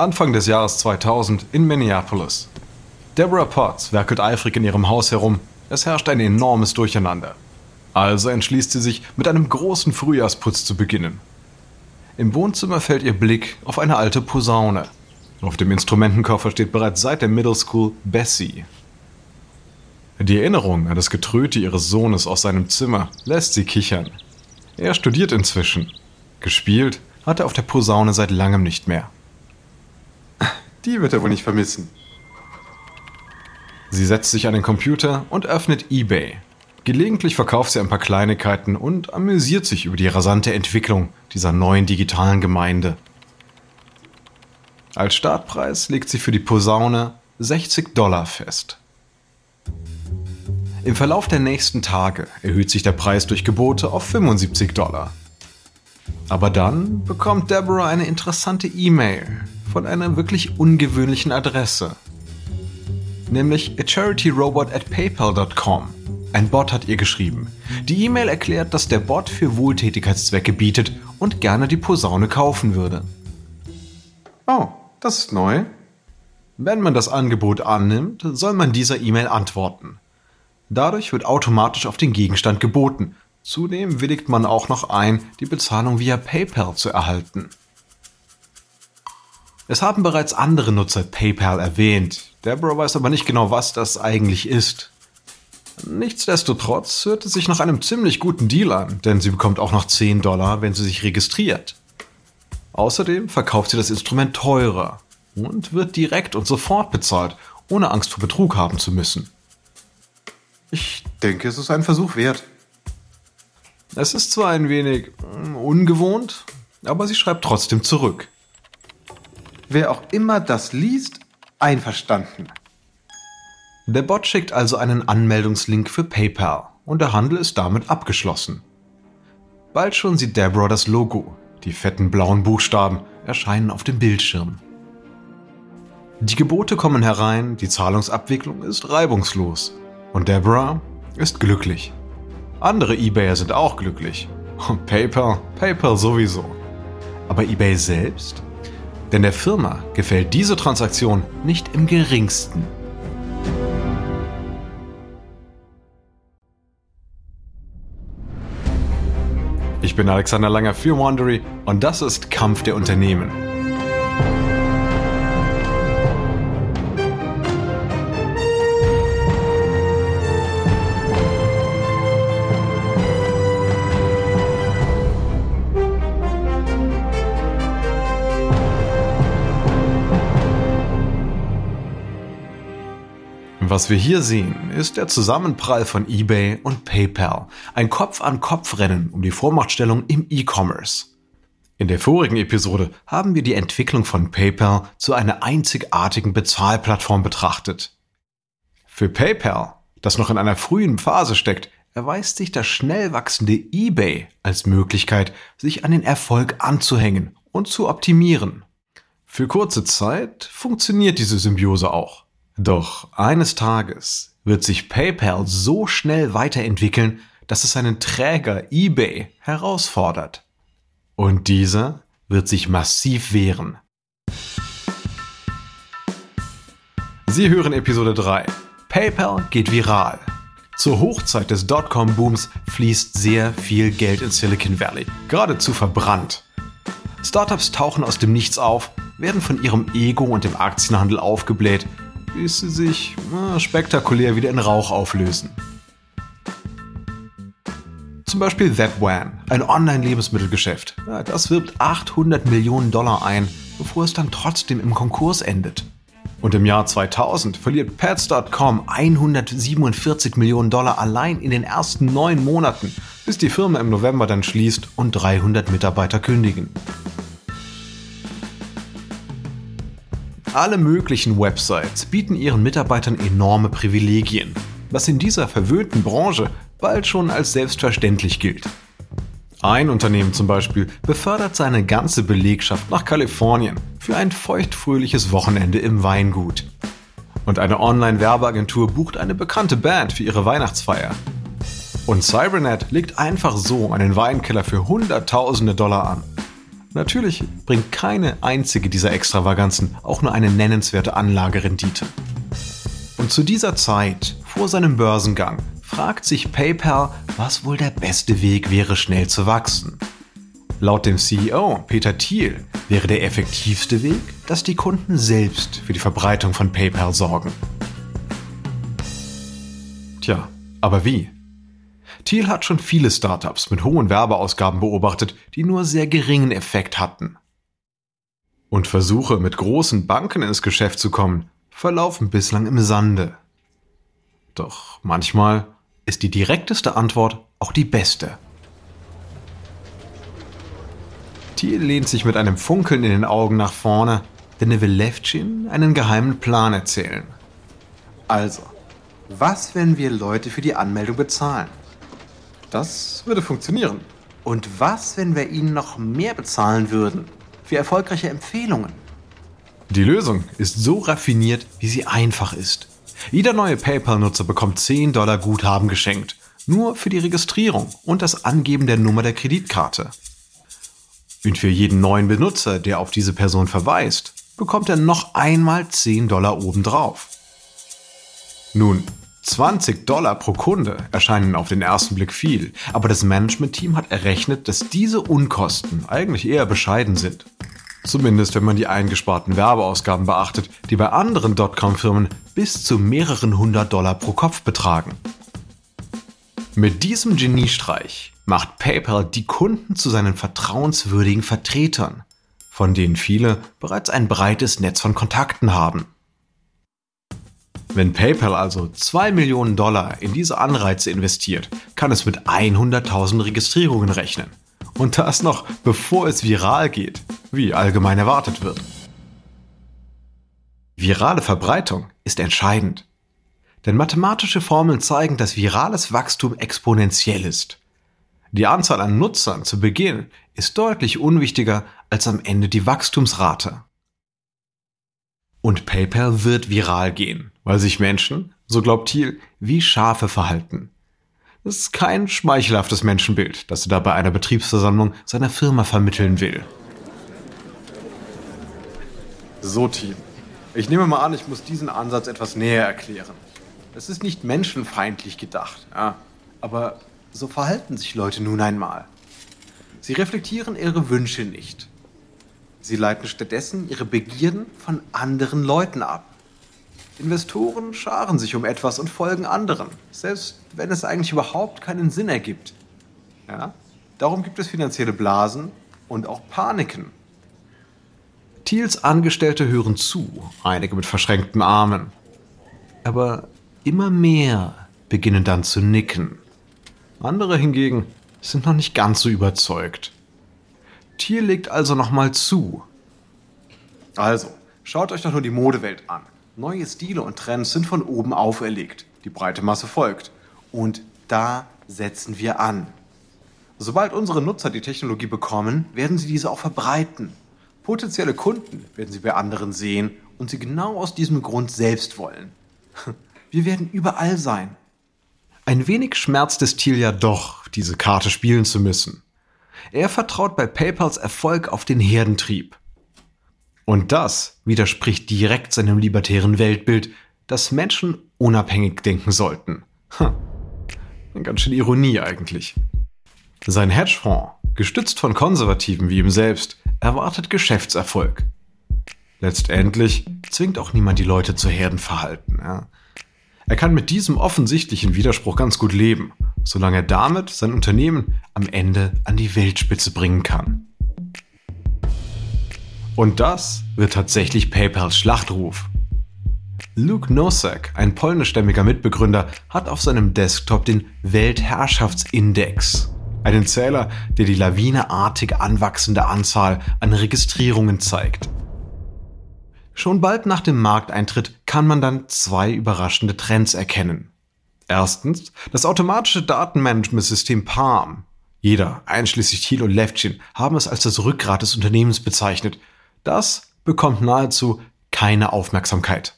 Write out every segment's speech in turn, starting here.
Anfang des Jahres 2000 in Minneapolis. Deborah Potts werkelt eifrig in ihrem Haus herum. Es herrscht ein enormes Durcheinander. Also entschließt sie sich, mit einem großen Frühjahrsputz zu beginnen. Im Wohnzimmer fällt ihr Blick auf eine alte Posaune. Auf dem Instrumentenkoffer steht bereits seit der Middle School Bessie. Die Erinnerung an das Getröte ihres Sohnes aus seinem Zimmer lässt sie kichern. Er studiert inzwischen. Gespielt hat er auf der Posaune seit langem nicht mehr. Die wird er wohl nicht vermissen. Sie setzt sich an den Computer und öffnet eBay. Gelegentlich verkauft sie ein paar Kleinigkeiten und amüsiert sich über die rasante Entwicklung dieser neuen digitalen Gemeinde. Als Startpreis legt sie für die Posaune 60 Dollar fest. Im Verlauf der nächsten Tage erhöht sich der Preis durch Gebote auf 75 Dollar. Aber dann bekommt Deborah eine interessante E-Mail von einer wirklich ungewöhnlichen Adresse. Nämlich a charityrobot at paypal.com. Ein Bot hat ihr geschrieben. Die E-Mail erklärt, dass der Bot für Wohltätigkeitszwecke bietet und gerne die Posaune kaufen würde. Oh, das ist neu. Wenn man das Angebot annimmt, soll man dieser E-Mail antworten. Dadurch wird automatisch auf den Gegenstand geboten. Zudem willigt man auch noch ein, die Bezahlung via PayPal zu erhalten. Es haben bereits andere Nutzer PayPal erwähnt. Deborah weiß aber nicht genau, was das eigentlich ist. Nichtsdestotrotz hört es sich nach einem ziemlich guten Deal an, denn sie bekommt auch noch 10 Dollar, wenn sie sich registriert. Außerdem verkauft sie das Instrument teurer und wird direkt und sofort bezahlt, ohne Angst vor Betrug haben zu müssen. Ich denke, es ist ein Versuch wert. Es ist zwar ein wenig mm, ungewohnt, aber sie schreibt trotzdem zurück. Wer auch immer das liest, einverstanden. Der Bot schickt also einen Anmeldungslink für PayPal und der Handel ist damit abgeschlossen. Bald schon sieht Deborah das Logo. Die fetten blauen Buchstaben erscheinen auf dem Bildschirm. Die Gebote kommen herein, die Zahlungsabwicklung ist reibungslos und Deborah ist glücklich. Andere Ebayer sind auch glücklich. Und PayPal, PayPal sowieso. Aber eBay selbst? Denn der Firma gefällt diese Transaktion nicht im geringsten. Ich bin Alexander Langer für Wandery und das ist Kampf der Unternehmen. Was wir hier sehen, ist der Zusammenprall von eBay und PayPal. Ein Kopf-an-Kopf-Rennen um die Vormachtstellung im E-Commerce. In der vorigen Episode haben wir die Entwicklung von PayPal zu einer einzigartigen Bezahlplattform betrachtet. Für PayPal, das noch in einer frühen Phase steckt, erweist sich das schnell wachsende eBay als Möglichkeit, sich an den Erfolg anzuhängen und zu optimieren. Für kurze Zeit funktioniert diese Symbiose auch. Doch eines Tages wird sich PayPal so schnell weiterentwickeln, dass es seinen Träger eBay herausfordert. Und dieser wird sich massiv wehren. Sie hören Episode 3. PayPal geht viral. Zur Hochzeit des Dotcom-Booms fließt sehr viel Geld in Silicon Valley, geradezu verbrannt. Startups tauchen aus dem Nichts auf, werden von ihrem Ego und dem Aktienhandel aufgebläht bis sie sich na, spektakulär wieder in Rauch auflösen. Zum Beispiel ThatWan, ein Online-Lebensmittelgeschäft. Ja, das wirbt 800 Millionen Dollar ein, bevor es dann trotzdem im Konkurs endet. Und im Jahr 2000 verliert Pets.com 147 Millionen Dollar allein in den ersten neun Monaten, bis die Firma im November dann schließt und 300 Mitarbeiter kündigen. Alle möglichen Websites bieten ihren Mitarbeitern enorme Privilegien, was in dieser verwöhnten Branche bald schon als selbstverständlich gilt. Ein Unternehmen zum Beispiel befördert seine ganze Belegschaft nach Kalifornien für ein feuchtfröhliches Wochenende im Weingut. Und eine Online-Werbeagentur bucht eine bekannte Band für ihre Weihnachtsfeier. Und Cybernet legt einfach so einen Weinkeller für Hunderttausende Dollar an. Natürlich bringt keine einzige dieser Extravaganzen auch nur eine nennenswerte Anlagerendite. Und zu dieser Zeit, vor seinem Börsengang, fragt sich PayPal, was wohl der beste Weg wäre, schnell zu wachsen. Laut dem CEO Peter Thiel wäre der effektivste Weg, dass die Kunden selbst für die Verbreitung von PayPal sorgen. Tja, aber wie? Thiel hat schon viele Startups mit hohen Werbeausgaben beobachtet, die nur sehr geringen Effekt hatten. Und Versuche, mit großen Banken ins Geschäft zu kommen, verlaufen bislang im Sande. Doch manchmal ist die direkteste Antwort auch die beste. Thiel lehnt sich mit einem Funkeln in den Augen nach vorne, denn er will Levchin einen geheimen Plan erzählen. Also, was, wenn wir Leute für die Anmeldung bezahlen? Das würde funktionieren. Und was, wenn wir ihnen noch mehr bezahlen würden? Für erfolgreiche Empfehlungen? Die Lösung ist so raffiniert, wie sie einfach ist. Jeder neue PayPal-Nutzer bekommt 10 Dollar Guthaben geschenkt. Nur für die Registrierung und das Angeben der Nummer der Kreditkarte. Und für jeden neuen Benutzer, der auf diese Person verweist, bekommt er noch einmal 10 Dollar obendrauf. Nun, 20 Dollar pro Kunde erscheinen auf den ersten Blick viel, aber das Management-Team hat errechnet, dass diese Unkosten eigentlich eher bescheiden sind. Zumindest wenn man die eingesparten Werbeausgaben beachtet, die bei anderen Dotcom-Firmen bis zu mehreren hundert Dollar pro Kopf betragen. Mit diesem Geniestreich macht PayPal die Kunden zu seinen vertrauenswürdigen Vertretern, von denen viele bereits ein breites Netz von Kontakten haben. Wenn PayPal also 2 Millionen Dollar in diese Anreize investiert, kann es mit 100.000 Registrierungen rechnen. Und das noch bevor es viral geht, wie allgemein erwartet wird. Virale Verbreitung ist entscheidend. Denn mathematische Formeln zeigen, dass virales Wachstum exponentiell ist. Die Anzahl an Nutzern zu Beginn ist deutlich unwichtiger als am Ende die Wachstumsrate. Und PayPal wird viral gehen, weil sich Menschen, so glaubt Thiel, wie Schafe verhalten. Das ist kein schmeichelhaftes Menschenbild, das er da bei einer Betriebsversammlung seiner Firma vermitteln will. So, Team. Ich nehme mal an, ich muss diesen Ansatz etwas näher erklären. Es ist nicht menschenfeindlich gedacht, ja, aber so verhalten sich Leute nun einmal. Sie reflektieren ihre Wünsche nicht. Sie leiten stattdessen ihre Begierden von anderen Leuten ab. Investoren scharen sich um etwas und folgen anderen, selbst wenn es eigentlich überhaupt keinen Sinn ergibt. Ja? Darum gibt es finanzielle Blasen und auch Paniken. Thiels Angestellte hören zu, einige mit verschränkten Armen. Aber immer mehr beginnen dann zu nicken. Andere hingegen sind noch nicht ganz so überzeugt. Thiel legt also nochmal zu. Also, schaut euch doch nur die Modewelt an. Neue Stile und Trends sind von oben auferlegt. Die breite Masse folgt. Und da setzen wir an. Sobald unsere Nutzer die Technologie bekommen, werden sie diese auch verbreiten. Potenzielle Kunden werden sie bei anderen sehen und sie genau aus diesem Grund selbst wollen. Wir werden überall sein. Ein wenig schmerzt es Thiel ja doch, diese Karte spielen zu müssen. Er vertraut bei PayPals Erfolg auf den Herdentrieb. Und das widerspricht direkt seinem libertären Weltbild, dass Menschen unabhängig denken sollten. Hm. Ganz schön Ironie eigentlich. Sein Hedgefonds, gestützt von Konservativen wie ihm selbst, erwartet Geschäftserfolg. Letztendlich zwingt auch niemand die Leute zu Herdenverhalten. Ja. Er kann mit diesem offensichtlichen Widerspruch ganz gut leben, solange er damit sein Unternehmen am Ende an die Weltspitze bringen kann. Und das wird tatsächlich PayPals Schlachtruf. Luke Nosek, ein polnischstämmiger Mitbegründer, hat auf seinem Desktop den Weltherrschaftsindex, einen Zähler, der die lawineartig anwachsende Anzahl an Registrierungen zeigt. Schon bald nach dem Markteintritt kann man dann zwei überraschende Trends erkennen. Erstens, das automatische Datenmanagementsystem Palm. Jeder, einschließlich Thiel und Levchin, haben es als das Rückgrat des Unternehmens bezeichnet. Das bekommt nahezu keine Aufmerksamkeit.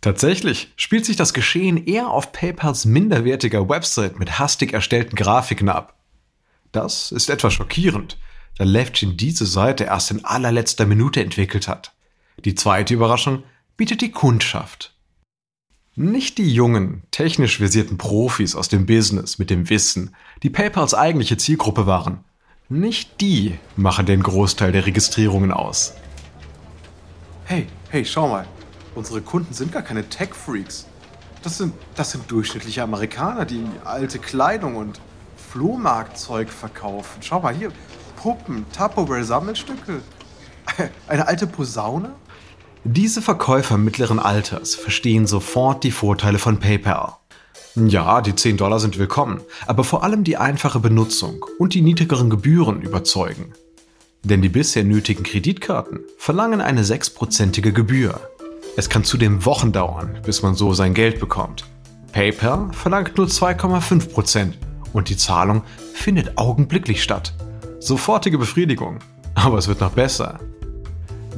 Tatsächlich spielt sich das Geschehen eher auf PayPals minderwertiger Website mit hastig erstellten Grafiken ab. Das ist etwas schockierend, da Levchin diese Seite erst in allerletzter Minute entwickelt hat. Die zweite Überraschung bietet die Kundschaft. Nicht die jungen, technisch versierten Profis aus dem Business mit dem Wissen, die PayPals eigentliche Zielgruppe waren. Nicht die machen den Großteil der Registrierungen aus. Hey, hey, schau mal. Unsere Kunden sind gar keine Tech-Freaks. Das sind, das sind durchschnittliche Amerikaner, die alte Kleidung und Flohmarktzeug verkaufen. Schau mal hier, Puppen, Tupperware-Sammelstücke, eine alte Posaune. Diese Verkäufer mittleren Alters verstehen sofort die Vorteile von PayPal. Ja, die 10 Dollar sind willkommen, aber vor allem die einfache Benutzung und die niedrigeren Gebühren überzeugen. Denn die bisher nötigen Kreditkarten verlangen eine sechsprozentige Gebühr. Es kann zudem Wochen dauern, bis man so sein Geld bekommt. PayPal verlangt nur 2,5% und die Zahlung findet augenblicklich statt. Sofortige Befriedigung. Aber es wird noch besser.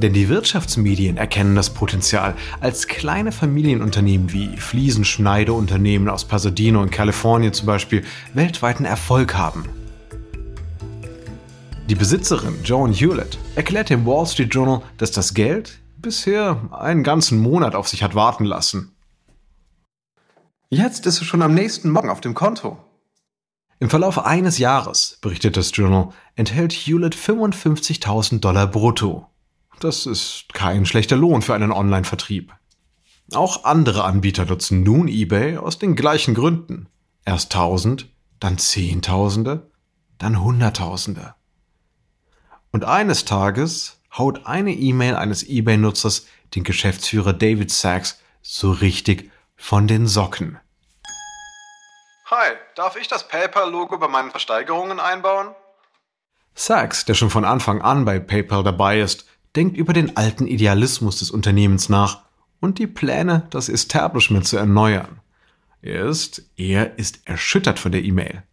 Denn die Wirtschaftsmedien erkennen das Potenzial, als kleine Familienunternehmen wie Fliesenschneideunternehmen aus Pasadena und Kalifornien zum Beispiel weltweiten Erfolg haben. Die Besitzerin Joan Hewlett erklärt dem Wall Street Journal, dass das Geld bisher einen ganzen Monat auf sich hat warten lassen. Jetzt ist es schon am nächsten Morgen auf dem Konto. Im Verlauf eines Jahres, berichtet das Journal, enthält Hewlett 55.000 Dollar brutto. Das ist kein schlechter Lohn für einen Online-Vertrieb. Auch andere Anbieter nutzen nun eBay aus den gleichen Gründen. Erst Tausend, dann Zehntausende, dann Hunderttausende. Und eines Tages haut eine E-Mail eines eBay-Nutzers den Geschäftsführer David Sachs so richtig von den Socken. Hi, darf ich das PayPal-Logo bei meinen Versteigerungen einbauen? Sachs, der schon von Anfang an bei PayPal dabei ist, denkt über den alten Idealismus des Unternehmens nach und die Pläne, das Establishment zu erneuern. Er ist, er ist erschüttert von der E-Mail.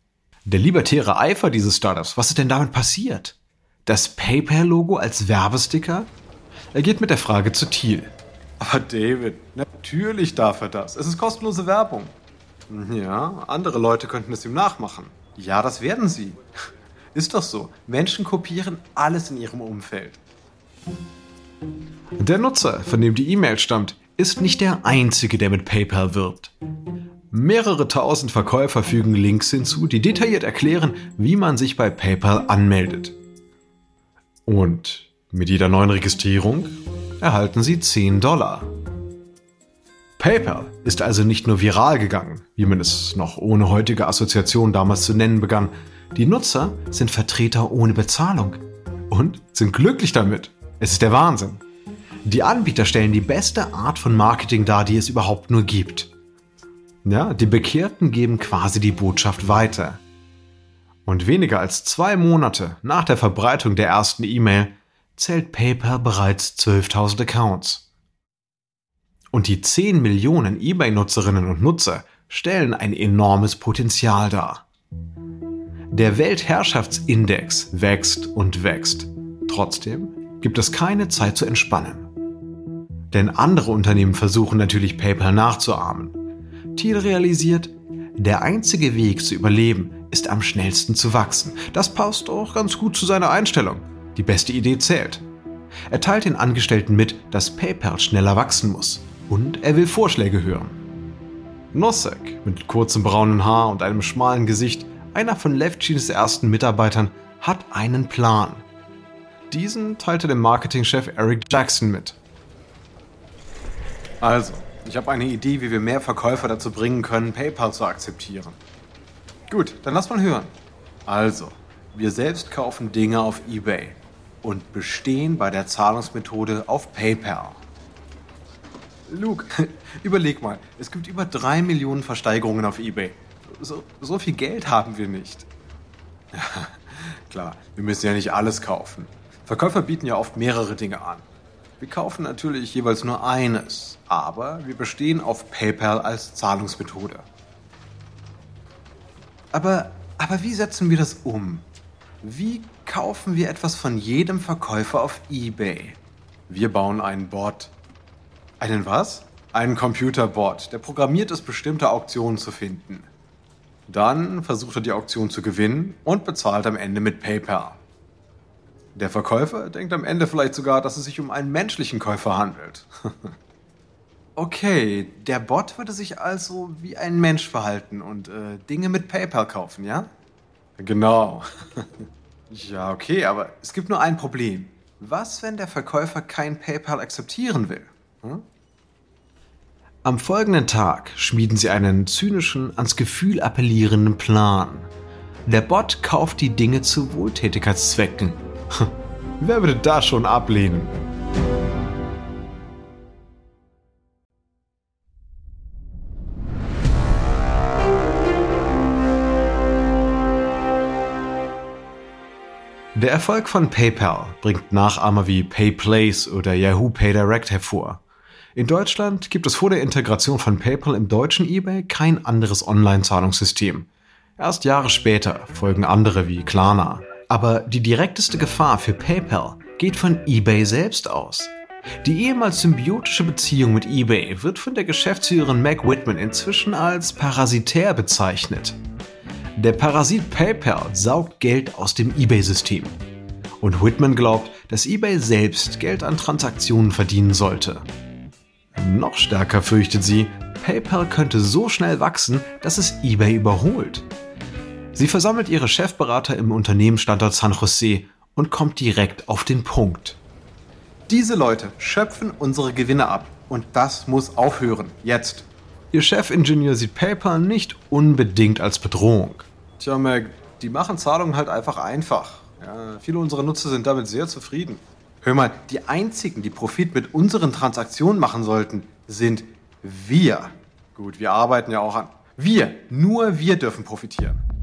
Der libertäre Eifer dieses Startups, was ist denn damit passiert? Das PayPal-Logo als Werbesticker? Er geht mit der Frage zu Thiel. Aber David, natürlich darf er das. Es ist kostenlose Werbung. Ja, andere Leute könnten es ihm nachmachen. Ja, das werden sie. Ist doch so. Menschen kopieren alles in ihrem Umfeld. Der Nutzer, von dem die E-Mail stammt, ist nicht der einzige, der mit PayPal wirbt. Mehrere tausend Verkäufer fügen Links hinzu, die detailliert erklären, wie man sich bei PayPal anmeldet. Und mit jeder neuen Registrierung erhalten Sie 10 Dollar. PayPal ist also nicht nur viral gegangen, wie man es noch ohne heutige Assoziation damals zu nennen begann. Die Nutzer sind Vertreter ohne Bezahlung und sind glücklich damit. Es ist der Wahnsinn. Die Anbieter stellen die beste Art von Marketing dar, die es überhaupt nur gibt. Ja, die Bekehrten geben quasi die Botschaft weiter. Und weniger als zwei Monate nach der Verbreitung der ersten E-Mail zählt PayPal bereits 12.000 Accounts. Und die 10 Millionen eBay-Nutzerinnen und Nutzer stellen ein enormes Potenzial dar. Der Weltherrschaftsindex wächst und wächst. Trotzdem gibt es keine Zeit zu entspannen. Denn andere Unternehmen versuchen natürlich PayPal nachzuahmen. Thiel realisiert, der einzige Weg zu überleben ist am schnellsten zu wachsen. Das passt auch ganz gut zu seiner Einstellung. Die beste Idee zählt. Er teilt den Angestellten mit, dass PayPal schneller wachsen muss. Und er will Vorschläge hören. Nosek, mit kurzem braunen Haar und einem schmalen Gesicht, einer von Levchins ersten Mitarbeitern, hat einen Plan. Diesen teilte dem Marketingchef Eric Jackson mit. Also, ich habe eine Idee, wie wir mehr Verkäufer dazu bringen können, PayPal zu akzeptieren. Gut, dann lass mal hören. Also, wir selbst kaufen Dinge auf eBay und bestehen bei der Zahlungsmethode auf PayPal. Luke, überleg mal, es gibt über drei Millionen Versteigerungen auf eBay. So, so viel Geld haben wir nicht. Klar, wir müssen ja nicht alles kaufen. Verkäufer bieten ja oft mehrere Dinge an. Wir kaufen natürlich jeweils nur eines, aber wir bestehen auf PayPal als Zahlungsmethode. Aber, aber wie setzen wir das um? Wie kaufen wir etwas von jedem Verkäufer auf eBay? Wir bauen einen Bot. Einen was? Einen Computerbot, der programmiert ist, bestimmte Auktionen zu finden. Dann versucht er die Auktion zu gewinnen und bezahlt am Ende mit PayPal. Der Verkäufer denkt am Ende vielleicht sogar, dass es sich um einen menschlichen Käufer handelt. okay, der Bot würde sich also wie ein Mensch verhalten und äh, Dinge mit PayPal kaufen, ja? Genau. ja, okay, aber es gibt nur ein Problem. Was, wenn der Verkäufer kein PayPal akzeptieren will? Hm? Am folgenden Tag schmieden sie einen zynischen, ans Gefühl appellierenden Plan. Der Bot kauft die Dinge zu Wohltätigkeitszwecken. Wer würde das schon ablehnen? Der Erfolg von PayPal bringt Nachahmer wie PayPlace oder Yahoo PayDirect hervor. In Deutschland gibt es vor der Integration von PayPal im deutschen eBay kein anderes Online-Zahlungssystem. Erst Jahre später folgen andere wie Klarna. Aber die direkteste Gefahr für PayPal geht von eBay selbst aus. Die ehemals symbiotische Beziehung mit eBay wird von der Geschäftsführerin Meg Whitman inzwischen als parasitär bezeichnet. Der Parasit PayPal saugt Geld aus dem eBay-System. Und Whitman glaubt, dass eBay selbst Geld an Transaktionen verdienen sollte. Noch stärker fürchtet sie, PayPal könnte so schnell wachsen, dass es eBay überholt. Sie versammelt ihre Chefberater im Unternehmensstandort San Jose und kommt direkt auf den Punkt. Diese Leute schöpfen unsere Gewinne ab und das muss aufhören. Jetzt. Ihr Chefingenieur sieht PayPal nicht unbedingt als Bedrohung. Tja, Meg, die machen Zahlungen halt einfach einfach. Ja, viele unserer Nutzer sind damit sehr zufrieden. Hör mal, die einzigen, die Profit mit unseren Transaktionen machen sollten, sind wir. Gut, wir arbeiten ja auch an. Wir, nur wir dürfen profitieren.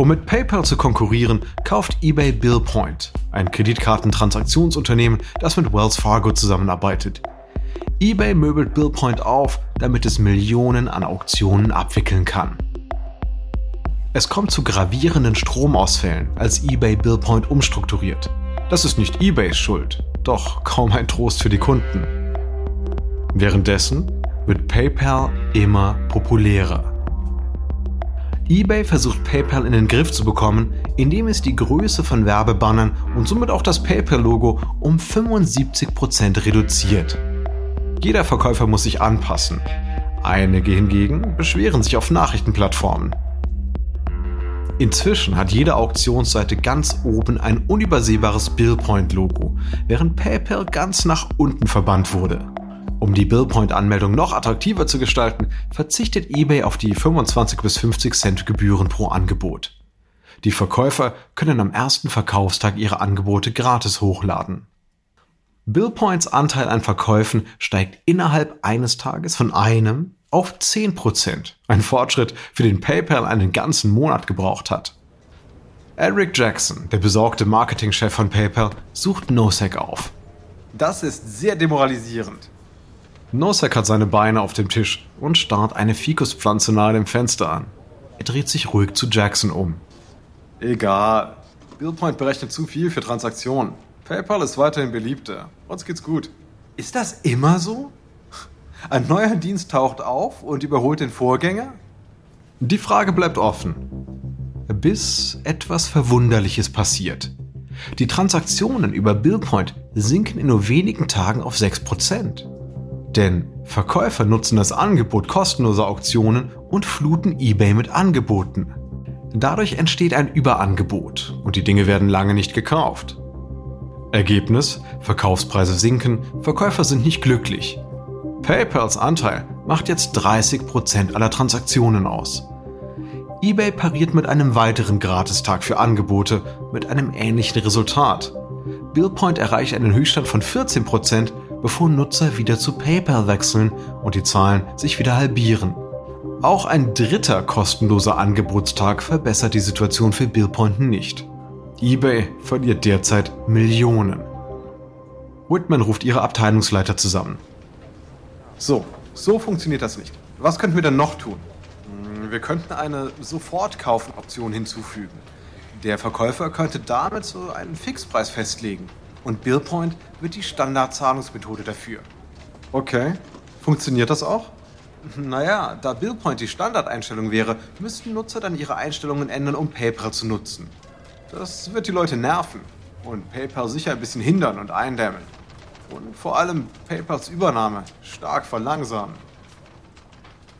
Um mit PayPal zu konkurrieren, kauft eBay Billpoint, ein Kreditkartentransaktionsunternehmen, das mit Wells Fargo zusammenarbeitet eBay möbelt Billpoint auf, damit es Millionen an Auktionen abwickeln kann. Es kommt zu gravierenden Stromausfällen, als eBay Billpoint umstrukturiert. Das ist nicht eBays Schuld, doch kaum ein Trost für die Kunden. Währenddessen wird PayPal immer populärer. eBay versucht PayPal in den Griff zu bekommen, indem es die Größe von Werbebannern und somit auch das PayPal-Logo um 75% reduziert. Jeder Verkäufer muss sich anpassen. Einige hingegen beschweren sich auf Nachrichtenplattformen. Inzwischen hat jede Auktionsseite ganz oben ein unübersehbares Billpoint-Logo, während PayPal ganz nach unten verbannt wurde. Um die Billpoint-Anmeldung noch attraktiver zu gestalten, verzichtet eBay auf die 25 bis 50 Cent Gebühren pro Angebot. Die Verkäufer können am ersten Verkaufstag ihre Angebote gratis hochladen. Billpoints Anteil an Verkäufen steigt innerhalb eines Tages von einem auf 10%. Ein Fortschritt, für den PayPal einen ganzen Monat gebraucht hat. Eric Jackson, der besorgte Marketingchef von PayPal, sucht Nosek auf. Das ist sehr demoralisierend. Nosek hat seine Beine auf dem Tisch und starrt eine Fikuspflanze nahe dem Fenster an. Er dreht sich ruhig zu Jackson um. Egal. Billpoint berechnet zu viel für Transaktionen. PayPal ist weiterhin beliebter. Uns geht's gut. Ist das immer so? Ein neuer Dienst taucht auf und überholt den Vorgänger? Die Frage bleibt offen. Bis etwas Verwunderliches passiert. Die Transaktionen über Billpoint sinken in nur wenigen Tagen auf 6%. Denn Verkäufer nutzen das Angebot kostenloser Auktionen und fluten eBay mit Angeboten. Dadurch entsteht ein Überangebot und die Dinge werden lange nicht gekauft. Ergebnis, Verkaufspreise sinken, Verkäufer sind nicht glücklich. PayPals Anteil macht jetzt 30% aller Transaktionen aus. eBay pariert mit einem weiteren Gratistag für Angebote mit einem ähnlichen Resultat. Billpoint erreicht einen Höchststand von 14%, bevor Nutzer wieder zu PayPal wechseln und die Zahlen sich wieder halbieren. Auch ein dritter kostenloser Angebotstag verbessert die Situation für Billpoint nicht eBay verliert derzeit Millionen. Whitman ruft ihre Abteilungsleiter zusammen. So, so funktioniert das nicht. Was könnten wir denn noch tun? Hm, wir könnten eine Sofortkaufoption hinzufügen. Der Verkäufer könnte damit so einen Fixpreis festlegen. Und Billpoint wird die Standardzahlungsmethode dafür. Okay. Funktioniert das auch? Naja, da Billpoint die Standardeinstellung wäre, müssten Nutzer dann ihre Einstellungen ändern, um PayPal zu nutzen. Das wird die Leute nerven. und PayPal sicher ein bisschen hindern und eindämmen. Und vor allem PayPals Übernahme stark verlangsamen.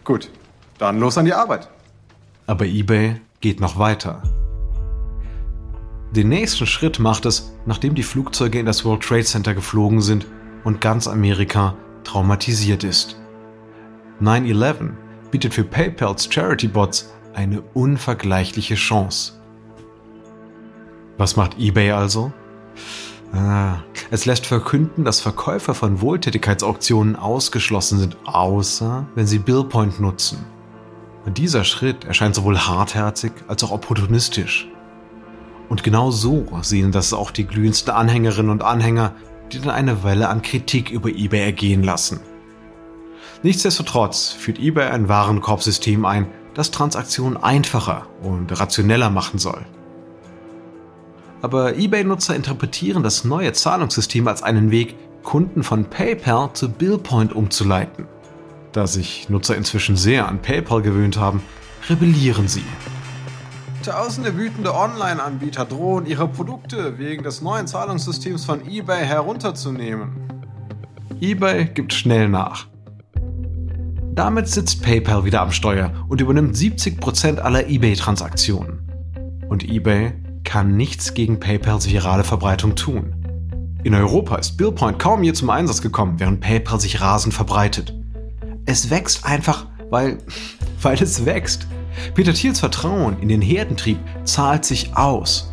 Gut, dann los an die Arbeit. Aber eBay geht noch weiter. Den nächsten Schritt macht es, nachdem die Flugzeuge in das World Trade Center geflogen sind und ganz Amerika traumatisiert ist. 9-11 bietet für PayPals Charity-Bots eine unvergleichliche Chance. Was macht eBay also? Ah, es lässt verkünden, dass Verkäufer von Wohltätigkeitsauktionen ausgeschlossen sind, außer wenn sie Billpoint nutzen. Und dieser Schritt erscheint sowohl hartherzig als auch opportunistisch. Und genau so sehen das auch die glühendsten Anhängerinnen und Anhänger, die dann eine Welle an Kritik über eBay ergehen lassen. Nichtsdestotrotz führt eBay ein Warenkorbsystem ein, das Transaktionen einfacher und rationeller machen soll. Aber eBay-Nutzer interpretieren das neue Zahlungssystem als einen Weg, Kunden von PayPal zu Billpoint umzuleiten. Da sich Nutzer inzwischen sehr an PayPal gewöhnt haben, rebellieren sie. Tausende wütende Online-Anbieter drohen, ihre Produkte wegen des neuen Zahlungssystems von eBay herunterzunehmen. eBay gibt schnell nach. Damit sitzt PayPal wieder am Steuer und übernimmt 70% aller eBay-Transaktionen. Und eBay kann nichts gegen PayPals virale Verbreitung tun. In Europa ist Billpoint kaum je zum Einsatz gekommen, während PayPal sich rasend verbreitet. Es wächst einfach, weil, weil es wächst. Peter Thiels Vertrauen in den Herdentrieb zahlt sich aus.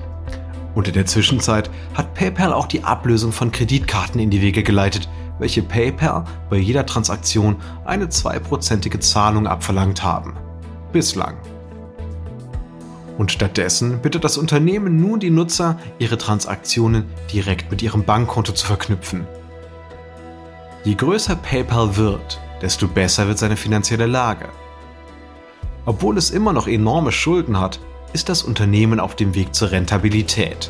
Und in der Zwischenzeit hat PayPal auch die Ablösung von Kreditkarten in die Wege geleitet, welche PayPal bei jeder Transaktion eine zweiprozentige Zahlung abverlangt haben. Bislang. Und stattdessen bittet das Unternehmen nun die Nutzer, ihre Transaktionen direkt mit ihrem Bankkonto zu verknüpfen. Je größer PayPal wird, desto besser wird seine finanzielle Lage. Obwohl es immer noch enorme Schulden hat, ist das Unternehmen auf dem Weg zur Rentabilität.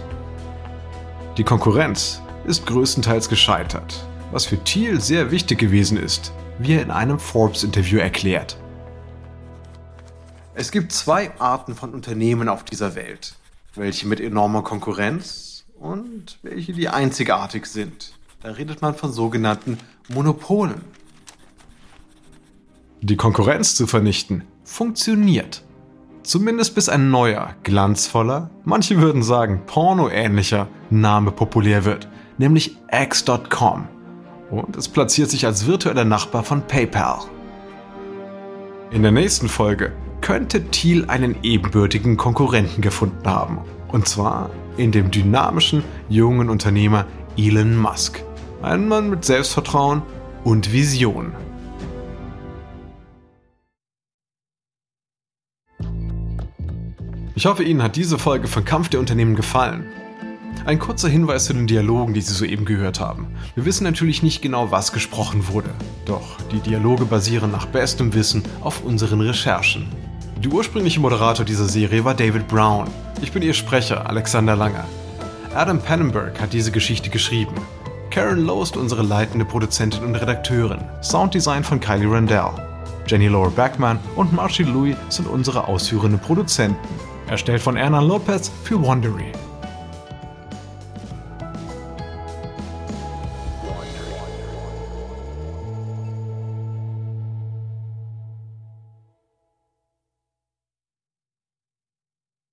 Die Konkurrenz ist größtenteils gescheitert, was für Thiel sehr wichtig gewesen ist, wie er in einem Forbes-Interview erklärt. Es gibt zwei Arten von Unternehmen auf dieser Welt, welche mit enormer Konkurrenz und welche die einzigartig sind. Da redet man von sogenannten Monopolen. Die Konkurrenz zu vernichten funktioniert. Zumindest bis ein neuer, glanzvoller, manche würden sagen pornoähnlicher Name populär wird, nämlich X.com. Und es platziert sich als virtueller Nachbar von PayPal. In der nächsten Folge könnte Thiel einen ebenbürtigen Konkurrenten gefunden haben. Und zwar in dem dynamischen, jungen Unternehmer Elon Musk. Ein Mann mit Selbstvertrauen und Vision. Ich hoffe, Ihnen hat diese Folge von Kampf der Unternehmen gefallen. Ein kurzer Hinweis zu den Dialogen, die Sie soeben gehört haben. Wir wissen natürlich nicht genau, was gesprochen wurde. Doch die Dialoge basieren nach bestem Wissen auf unseren Recherchen. Der ursprüngliche Moderator dieser Serie war David Brown. Ich bin Ihr Sprecher, Alexander Langer. Adam Pannenberg hat diese Geschichte geschrieben. Karen Lowe ist unsere leitende Produzentin und Redakteurin. Sounddesign von Kylie Randell. Jenny Laura Backman und Marcy Louis sind unsere ausführenden Produzenten. Erstellt von Erna Lopez für Wondery.